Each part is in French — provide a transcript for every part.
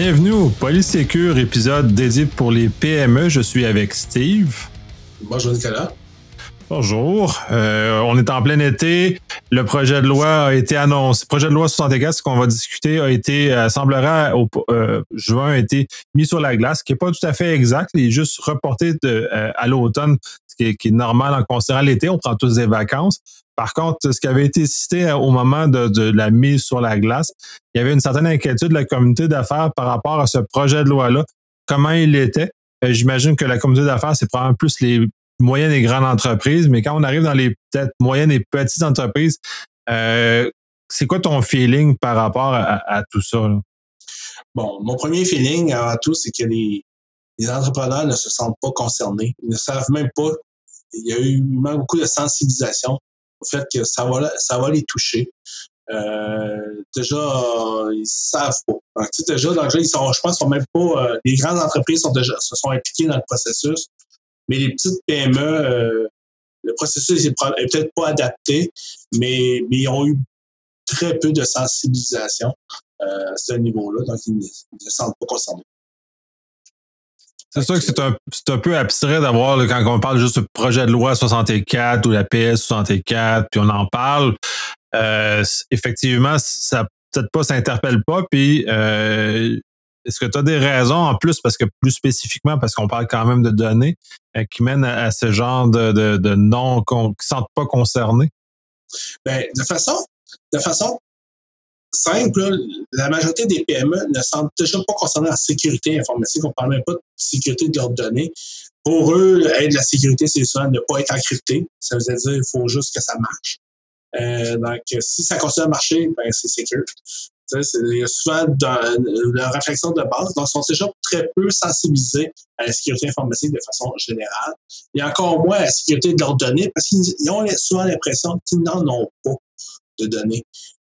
Bienvenue au Polysécure, épisode dédié pour les PME. Je suis avec Steve. Bonjour Nicolas. Bonjour. Euh, on est en plein été. Le projet de loi a été annoncé. Le projet de loi 64, ce qu'on va discuter, a été, euh, semblera au euh, juin, a été mis sur la glace, qui n'est pas tout à fait exact. Il est juste reporté de, à l'automne, ce qui est, qui est, normal en considérant l'été. On prend tous des vacances. Par contre, ce qui avait été cité au moment de, la mise sur la glace, il y avait une certaine inquiétude de la communauté d'affaires par rapport à ce projet de loi-là, comment il était? Euh, J'imagine que la communauté d'affaires, c'est probablement plus les moyennes et grandes entreprises, mais quand on arrive dans les peut-être moyennes et petites entreprises, euh, c'est quoi ton feeling par rapport à, tout ça? Bon, mon premier feeling avant tout, c'est que les entrepreneurs ne se sentent pas concernés. Ils ne savent même pas. Il y a eu beaucoup de sensibilisation au fait que ça va, ça va les toucher. Euh, déjà, euh, ils savent pas. Donc, déjà, donc, ils sont, je pense, sont même pas. Euh, les grandes entreprises sont déjà, se sont impliquées dans le processus, mais les petites PME, euh, le processus est, est peut-être pas adapté, mais, mais ils ont eu très peu de sensibilisation euh, à ce niveau-là, donc ils ne, ils ne se sentent pas concernés. C'est sûr que c'est un, un peu abstrait d'avoir, quand on parle juste du projet de loi 64 ou la PS 64, puis on en parle, euh, effectivement, ça peut-être pas s'interpelle pas, puis euh, est-ce que tu as des raisons en plus, parce que plus spécifiquement, parce qu'on parle quand même de données, euh, qui mènent à, ce genre de, de, non, qui ne sentent pas concernés? Ben, de façon, de façon simple, la majorité des PME ne semblent déjà pas concernés en sécurité informatique. On ne parle même pas de sécurité de leurs données. Pour eux, être la sécurité, c'est souvent ne pas être encrypté. Ça veut dire qu'il faut juste que ça marche. Euh, donc, si ça continue à marcher, ben, c'est sécure. C'est souvent dans la réflexion de base. Donc, ils sont déjà très peu sensibilisés à la sécurité informatique de façon générale. Et encore moins à la sécurité de leurs données parce qu'ils ont souvent l'impression qu'ils n'en ont pas de données.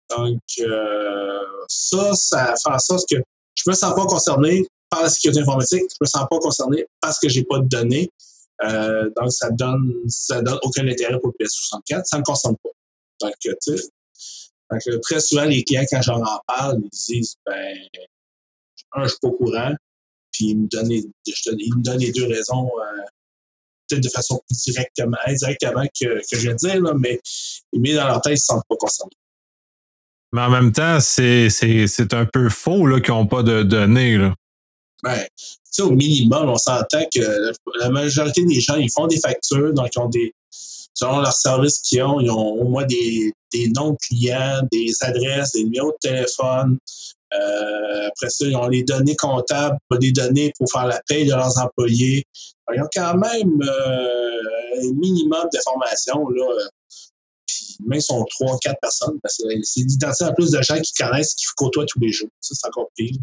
Donc, euh, ça, ça fait en sorte que je me sens pas concerné par la sécurité informatique, je me sens pas concerné parce que j'ai pas de données. Euh, donc, ça donne, ça donne aucun intérêt pour le PS64, ça ne me concerne pas. Donc, tu sais, donc, très souvent, les clients, quand j'en en parle, ils disent, ben, un, je suis pas au courant, puis ils me donnent les, ils me donnent les deux raisons, euh, peut-être de façon plus directement, indirectement que, que je vais dire, là, mais, mais dans leur tête, ils ne se sentent pas concernés. Mais en même temps, c'est, un peu faux qu'ils n'ont pas de données. Là. Ben, tu sais, au minimum, on s'entend que la majorité des gens, ils font des factures, donc ils ont des. Selon leurs services qu'ils ont, ils ont au moins des, des noms de clients, des adresses, des numéros de téléphone. Euh, après ça, ils ont les données comptables, des données pour faire la paie de leurs employés. ils ont quand même euh, un minimum d'informations là, même si sont trois, quatre personnes, que c'est d'identifier en plus de gens qui connaissent, qui côtoient tous les jours. Ça, c'est encore pire.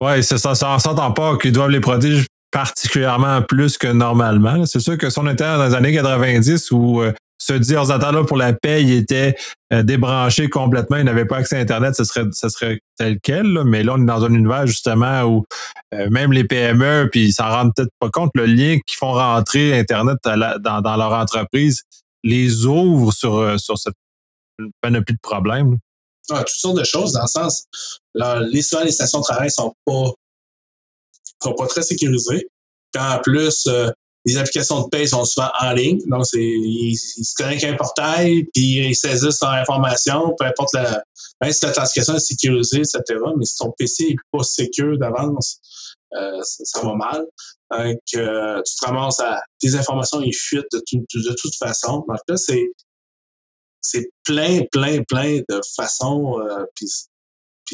Oui, c'est ça, ça en s'entend pas qu'ils doivent les protéger particulièrement plus que normalement. C'est sûr que si on était dans les années 90 où euh, ce dit ordinateur-là pour la paie, il était euh, complètement, il n'avait pas accès à Internet, ce serait, ce serait tel quel. Mais là, on est dans un univers justement où euh, même les PME, puis ils s'en rendent peut-être pas compte, le lien qu'ils font rentrer Internet dans, dans leur entreprise, les ouvre sur, euh, sur cette panoplie de problèmes? Ah, toutes sortes de choses, dans le sens, les, souvent, les stations de travail sont pas, sont pas très sécurisées. Puis en plus, euh, les applications de paie sont souvent en ligne. Donc, c'est, ils, se connectent à un portail, puis ils saisissent leur information, peu importe la, même si l'authentification est sécurisée, etc. Mais si ton PC n'est pas sécure d'avance, euh, ça, va mal. Donc, euh, tu te ramasses à tes informations, ils fuitent de, de, toute façon. Donc là, c'est c'est plein, plein, plein de façons. Euh, puis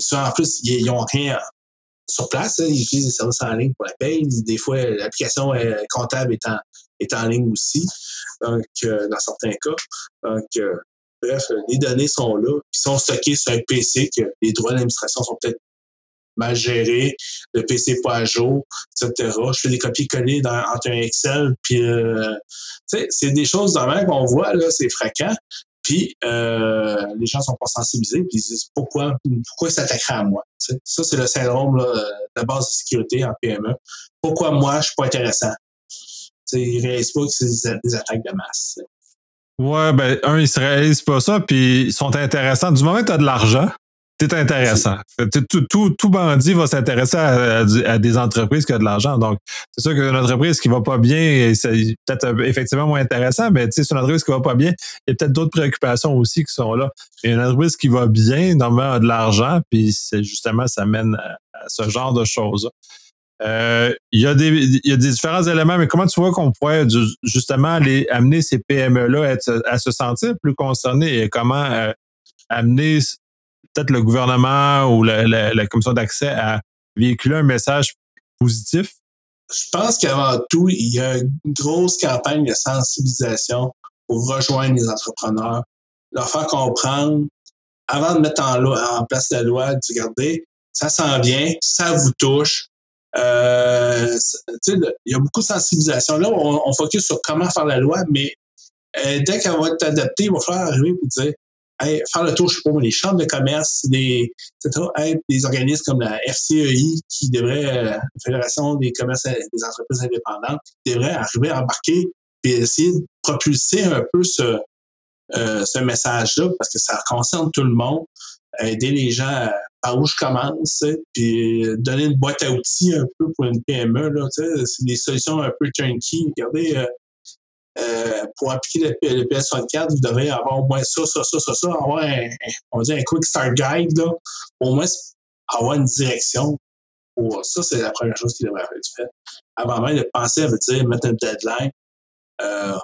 ça, en plus, ils n'ont rien sur place. Hein, ils utilisent des services en ligne pour la paye. Des fois, l'application comptable est en, est en ligne aussi, donc euh, dans certains cas. Donc, euh, bref, les données sont là, puis sont stockées sur un PC que les droits d'administration sont peut-être mal géré, le PC pas à jour, etc. Je fais des copies-coller dans, entre un Excel, puis euh, c'est des choses de qu'on voit, là, c'est fréquent. Puis euh, les gens sont pas sensibilisés, puis ils disent pourquoi pourquoi s'attaquerait à moi. Ça, c'est le syndrome de base de sécurité en PME. Pourquoi moi, je suis pas intéressant? T'sais, ils réalisent pas que c'est des attaques de masse. T'sais. Ouais, ben, un, ils se réalisent pas ça, puis ils sont intéressants. Du moment que tu as de l'argent, c'est intéressant. Tout, bandit va s'intéresser à, des entreprises qui ont de l'argent. Donc, c'est sûr qu'une entreprise qui va pas bien, c'est peut-être effectivement moins intéressant, mais c'est une entreprise qui va pas bien, il y a peut-être d'autres préoccupations aussi qui sont là. Et une entreprise qui va bien, normalement, a de l'argent, puis c'est justement, ça mène à, ce genre de choses. Euh, il, y a des, différents éléments, mais comment tu vois qu'on pourrait justement amener ces PME-là à, se sentir plus concernés et comment euh, amener peut-être le gouvernement ou la, commission d'accès à véhiculer un message positif? Je pense qu'avant tout, il y a une grosse campagne de sensibilisation pour rejoindre les entrepreneurs, leur faire comprendre, avant de mettre en, place la loi, de regarder, ça sent bien, ça vous touche. Euh, il y a beaucoup de sensibilisation. Là, on, on, focus sur comment faire la loi, mais euh, dès qu'elle va être adaptée, il va falloir arriver et dire faire le tour, je sais pas, les chambres de commerce, des, des organismes comme la FCEI, qui devrait, euh, la Fédération des commerces des entreprises indépendantes, devrait arriver à embarquer et essayer de propulser un peu ce, euh, ce message-là, parce que ça concerne tout le monde, aider les gens par où je commence, puis donner une boîte à outils un peu pour une PME, là, c'est des solutions un peu turnkey. Regardez, euh, euh, pour appliquer le, PS64, vous devez avoir au moins ça, ça, ça, ça, ça, avoir un, un quick start guide, là, au moins avoir une direction. Pour ça, c'est la première chose qui devrait être faite. Avant même de penser à dire, mettre un deadline. Euh,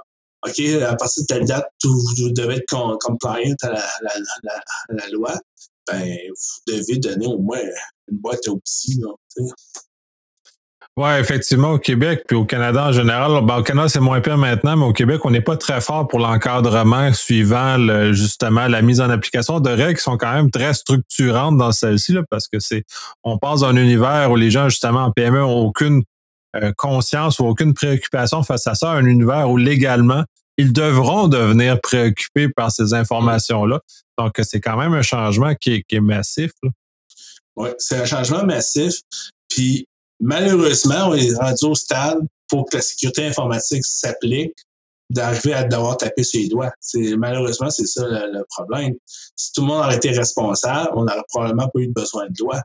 OK, à partir de telle date, vous, devez être compliant à la, loi. Ben, vous devez donner au moins une boîte à outils. Là, oui, effectivement, au Québec, puis au Canada en général. Ben, au Canada, c'est moins pire maintenant, mais au Québec, on n'est pas très fort pour l'encadrement suivant justement la mise en application de règles qui sont quand même très structurantes dans celle-ci, parce que c'est on passe dans un univers où les gens, justement, en PME, n'ont aucune euh, conscience ou aucune préoccupation face à ça, un univers où légalement, ils devront devenir préoccupés par ces informations-là. Donc, c'est quand même un changement qui est, massif. Oui, c'est un changement massif. Puis Malheureusement, on est rendu au stade pour que la sécurité informatique s'applique d'arriver à devoir taper sur les doigts. C'est, malheureusement, c'est ça le, problème. Si tout le monde aurait été responsable, on n'aurait probablement pas eu besoin de loi.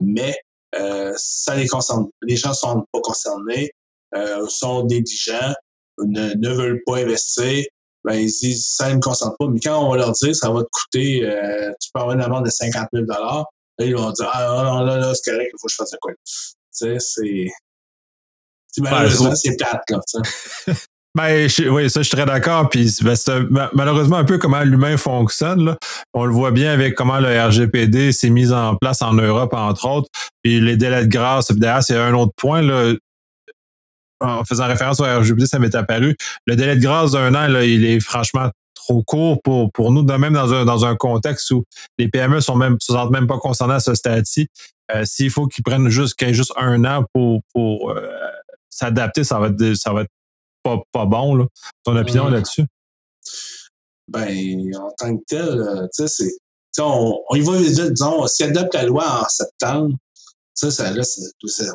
Mais euh, ça les concerne. Les gens sont pas concernés, euh, sont négligents, ne, ne veulent pas investir. Ben, ils disent ça ne me concerne pas. Mais quand on va leur dire ça va te coûter, euh, tu peux avoir une amende de 50 000 là, ils vont dire Ah non, là, là, c'est correct, il faut que je fasse quoi? C'est. Malheureusement, c'est plate, là. Ben, oui, ça, je suis très d'accord. Puis, ben, c'est malheureusement un peu comment l'humain fonctionne. Là. On le voit bien avec comment le RGPD s'est mis en place en Europe, entre autres. Puis les délais de grâce, d'ailleurs, c'est un autre point. Là. En faisant référence au RGPD, ça m'est apparu. Le délai de grâce d'un an, là, il est franchement trop court pour, pour nous, même dans un, dans un contexte où les PME sont même, se sentent même pas concernées à ce stade-ci. Euh, s'il faut qu'ils prennent juste, juste un an pour, pour euh, s'adapter, ça va être, ça va être pas, pas bon. Là. Ton opinion là-dessus? Ben, en tant que tel, euh, tu sais, c'est. On, on, y va vite, disons, s'il adapte la loi en septembre, ça, ça, là,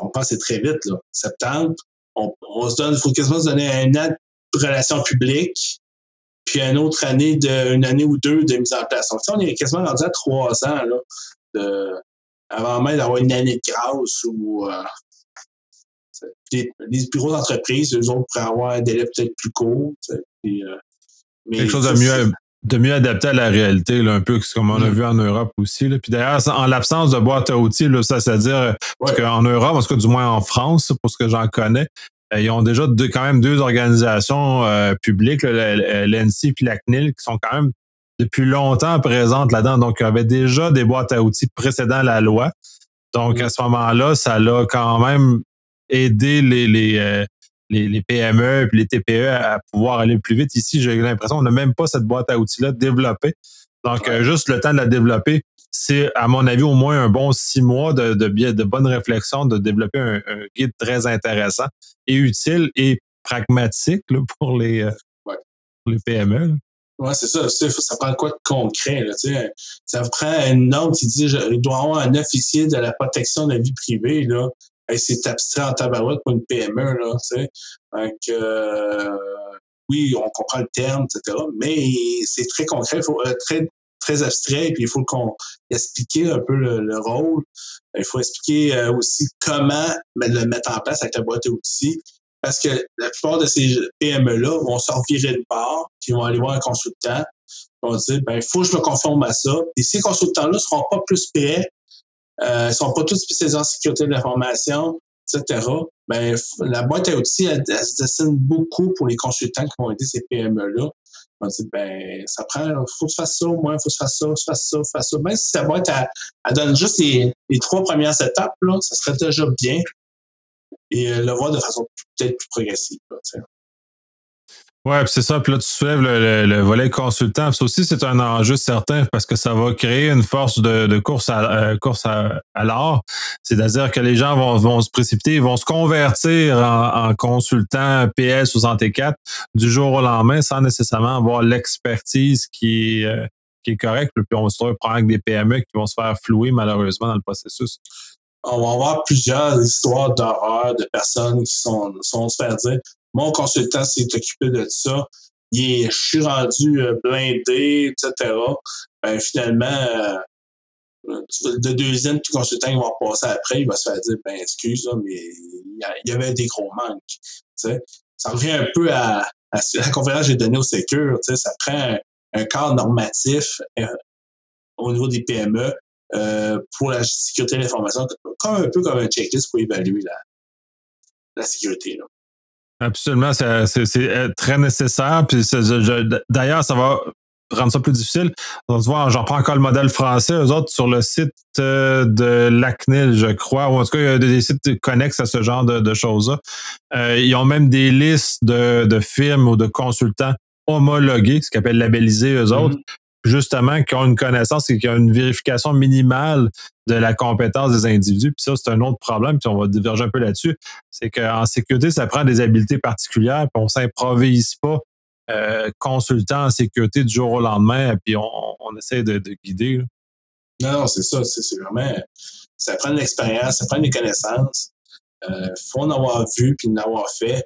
on pense c'est très vite, là. Septembre, on, on se donne, il faut quasiment se donner un an de relations publiques, puis une autre année, de, une année ou deux de mise en place. Donc, on est quasiment rendu à trois ans, là, de, avant même d'avoir une année de grâce ou euh, les, bureaux d'entreprise, eux autres pourraient avoir un délai peut-être plus court. Puis, euh, Quelque chose de mieux, de mieux adapté à la réalité, là, un peu comme on a mm. vu en Europe aussi. Là. Puis d'ailleurs, en l'absence de boîte à outils, là, ça c'est-à-dire qu'en Europe, en tout cas du moins en France, pour ce que j'en connais, euh, ils ont déjà deux, quand même deux organisations publiques, l'ENSI et la CNIL, qui sont quand même depuis longtemps présente là-dedans. Donc, il y avait déjà des boîtes à outils précédant la loi. Donc, à ce moment-là, ça l'a quand même aidé les, les, euh, les, PME et les TPE à pouvoir aller plus vite. Ici, j'ai l'impression qu'on n'a même pas cette boîte à outils-là développée. Donc, euh, juste le temps de la développer, c'est, à mon avis, au moins un bon six mois de, de, de bonne réflexion, de développer un, guide très intéressant et utile et pragmatique pour, les, euh, pour les PME. Oui, c'est ça. Ça prend quoi de concret? Là, ça prend une norme qui dit il doit avoir un officier de la protection de la vie privée. Là. c'est abstrait en tabarouette pour une PME. Là, Donc, euh, oui, on comprend le terme, etc. Mais c'est très concret, faut, euh, très, très abstrait, puis il faut qu'on explique un peu le, rôle. Il faut expliquer euh, aussi comment le mettre en place avec la boîte à outils. Parce que la plupart de ces PME-là vont se revirer de part, puis vont aller voir un consultant, ils vont dire, ben, il faut que je me conforme à ça. Et ces consultants-là ne seront pas plus prêts, euh, ils ne sont pas tous spécialisés en sécurité de l'information, etc. Ben, la boîte à outils, elle, se dessine beaucoup pour les consultants qui vont aider ces PME-là. On dit, ben, ça prend, faut que tu fasses ça, au moins, faut que tu fasses ça, tu fasses ça, fasses ça. Même si ta boîte, donne juste les, les, trois premières étapes, là, ça serait déjà bien. Et euh, le voir de façon peut-être plus progressive, là, Ouais, c'est ça. Puis là, tu soulèves le, volet consultant. Ça aussi, c'est un enjeu certain parce que ça va créer une force de, course à euh, course à, l'art. C'est-à-dire que les gens vont, vont se précipiter, ils vont se convertir en, en consultant PS 64 du jour au lendemain sans nécessairement avoir l'expertise qui, euh, est correcte. Puis on se retrouve avec des PME qui vont se faire flouer malheureusement dans le processus on va avoir plusieurs histoires d'horreur de personnes qui sont, sont se faire dire mon consultant s'est occupé de ça. Il est, je suis rendu euh, blindé, etc. Ben, finalement, euh, le deuxième consultant qui va passer après, il va se faire dire, ben, excuse, mais il y avait des gros manques. Ça revient un peu à, la conférence que j'ai donnée au Sécure. Ça prend un, cadre normatif euh, au niveau des PME pour la sécurité de l'information, comme un peu comme un checklist pour évaluer la, la sécurité. Là. Absolument, c'est euh, très nécessaire. Puis d'ailleurs, ça va rendre ça plus difficile. On se voit, j'en prends encore le modèle français. Eux autres, sur le site euh, de l'ACNIL, je crois, ou en tout cas, il y a des sites connexes à ce genre de, choses-là. Euh, ils ont même des listes de, de firmes ou de consultants homologués, ce qu'ils appellent labellisés, eux autres, mm-hmm justement, qui ont une connaissance et qui ont une vérification minimale de la compétence des individus. Puis ça, c'est un autre problème, puis on va diverger un peu là-dessus. C'est qu'en sécurité, ça prend des habiletés particulières, puis on s'improvise pas euh, consultant en sécurité du jour au lendemain, puis on, essaie de, guider. Non, non, c'est ça. C'est vraiment. Ça prend de l'expérience, ça prend des connaissances. Il euh, faut en avoir vu puis en avoir fait.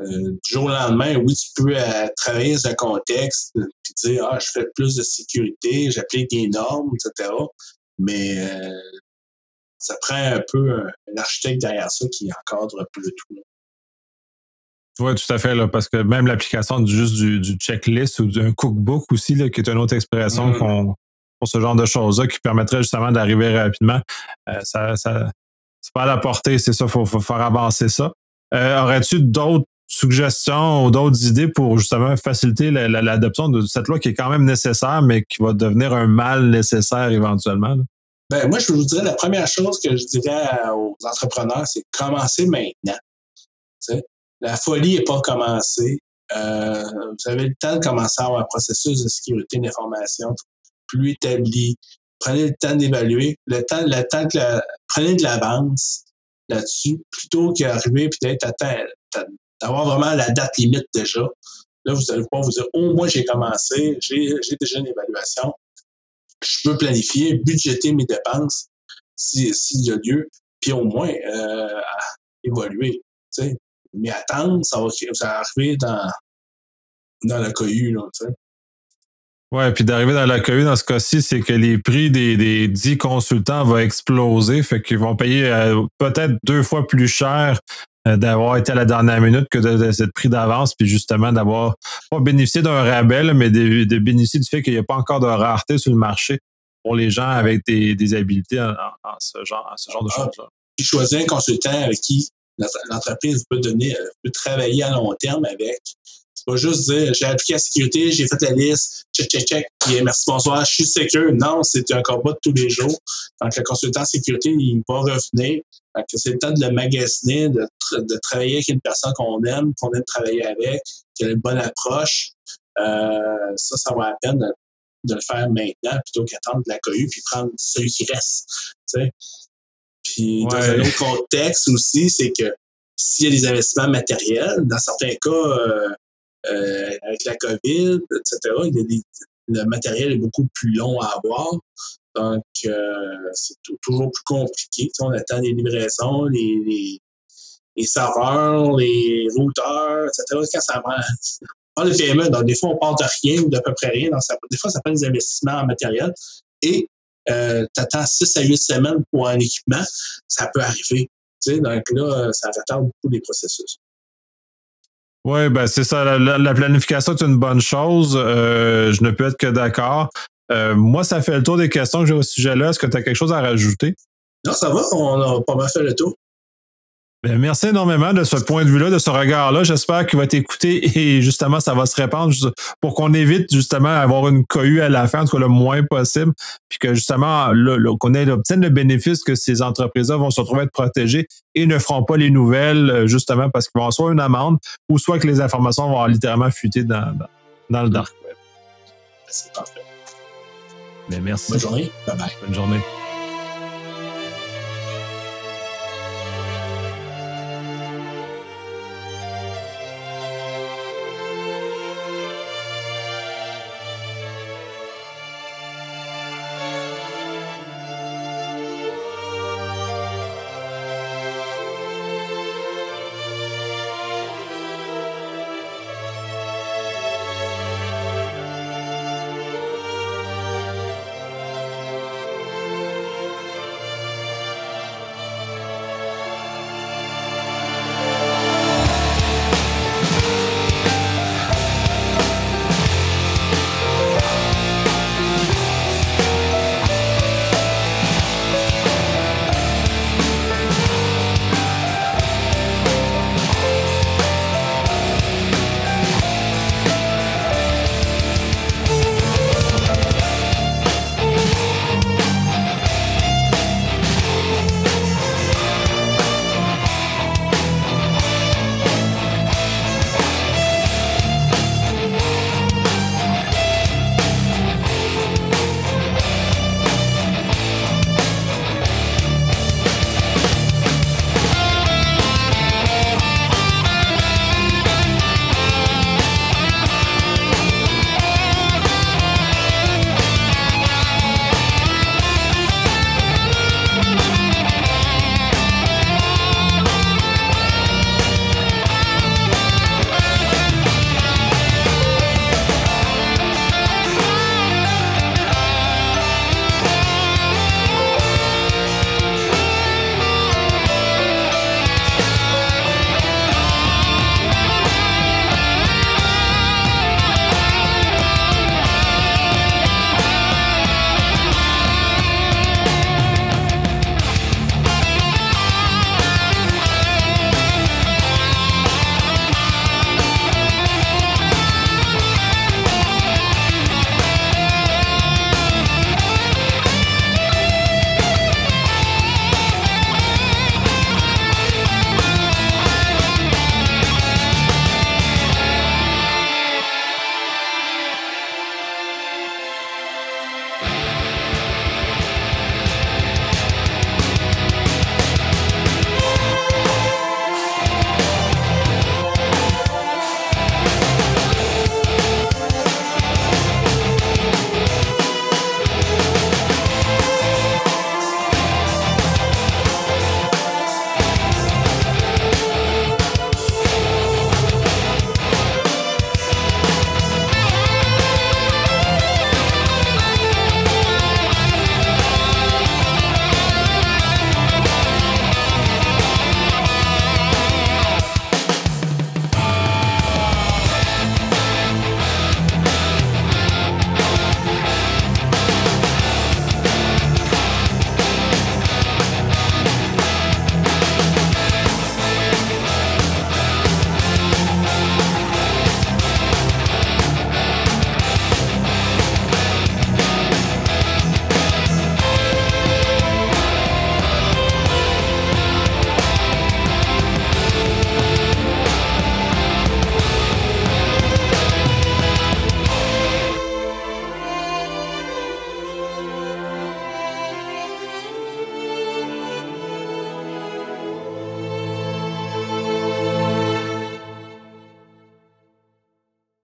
Euh, du jour au lendemain, oui, tu peux euh, travailler dans un contexte puis dire Ah, je fais plus de sécurité, j'applique des normes, etc. Mais euh, ça prend un peu un, architecte derrière ça qui encadre un peu le tout. Oui, tout à fait, là, parce que même l'application juste du, checklist ou d'un cookbook aussi, là, qui est une autre expression mmh. qu'on pour ce genre de choses-là qui permettrait justement d'arriver rapidement. ça, ça c'est pas à la portée, c'est ça, il faut, faire avancer ça. Aurais-tu d'autres suggestions ou d'autres idées pour justement faciliter l'adoption de cette loi qui est quand même nécessaire, mais qui va devenir un mal nécessaire éventuellement? Ben, moi, je vous dirais la première chose que je dirais aux entrepreneurs, c'est commencer maintenant. la folie n'est pas commencée. Euh, vous avez le temps de commencer à avoir un processus de sécurité d'information plus établi. Prenez le temps d'évaluer. Le temps, le temps que prenez de l'avance là-dessus plutôt qu'arriver peut-être à d'avoir vraiment la date limite déjà. Là, vous allez pouvoir vous dire, oh, moi, j'ai commencé, j'ai déjà une évaluation. Je peux planifier, budgéter mes dépenses s'il y a lieu, puis au moins euh, évoluer. Mais attendre, ça va, ça arriver dans, dans la cohue. Là, puis d'arriver dans la cohue dans ce cas-ci, c'est que les prix des, des 10 consultants vont exploser, fait qu'ils vont payer euh, peut-être deux fois plus cher d'avoir été à la dernière minute que de, cette prix d'avance, puis justement d'avoir pas bénéficié d'un rabais, mais de, bénéficier du fait qu'il n'y a pas encore de rareté sur le marché pour les gens avec des, des habiletés en, ce genre, ce genre de ah, choses-là. Puis choisir un consultant avec qui l'entreprise peut donner, euh, peut travailler à long terme avec. C'est pas juste dire j'ai appliqué la sécurité, j'ai fait la liste, check, check, check, puis merci, bonsoir, je suis sécure. Non, c'est un combat de tous les jours. Donc, le consultant sécurité, il va revenir c'est le temps de le magasiner, de, de, travailler avec une personne qu'on aime, qu'on aime travailler avec, qui a une bonne approche. Euh, ça, ça vaut la peine de, le faire maintenant plutôt qu'attendre la cohue puis prendre celui qui reste. Puis dans un autre contexte aussi, c'est que s'il y a des investissements matériels, dans certains cas, euh, euh, avec la COVID, etc., le matériel est beaucoup plus long à avoir. Donc, euh, c'est toujours plus compliqué. on attend les livraisons, les, les, serveurs, les routeurs, etc. Quand ça va, le PME, donc des fois, on part de rien ou d'à peu près rien. Donc ça, des fois, ça prend des investissements en matériel. Et euh, tu attends 6 à 8 semaines pour un équipement, ça peut arriver. Tu sais, donc là, ça retarde beaucoup les processus. Oui, ben c'est ça. La, planification est une bonne chose. Euh, je ne peux être que d'accord. Euh, moi, ça fait le tour des questions que j'ai au sujet-là. Est-ce que tu as quelque chose à rajouter? Non, ça va. On a pas mal fait le tour. Ben, merci énormément de ce point de vue-là, de ce regard-là. J'espère qu'il va t'écouter et justement, ça va se répandre pour qu'on évite justement d'avoir une cohue à la fin, en tout cas le moins possible, puis que justement, qu'on obtienne le bénéfice que ces entreprises-là vont se retrouver être protégées et ne feront pas les nouvelles euh, justement parce qu'ils vont soit une amende ou soit que les informations vont littéralement fuiter dans, dans, le dark web. C'est parfait. Ben, merci. Bonne journée. Bye bye. Bonne journée.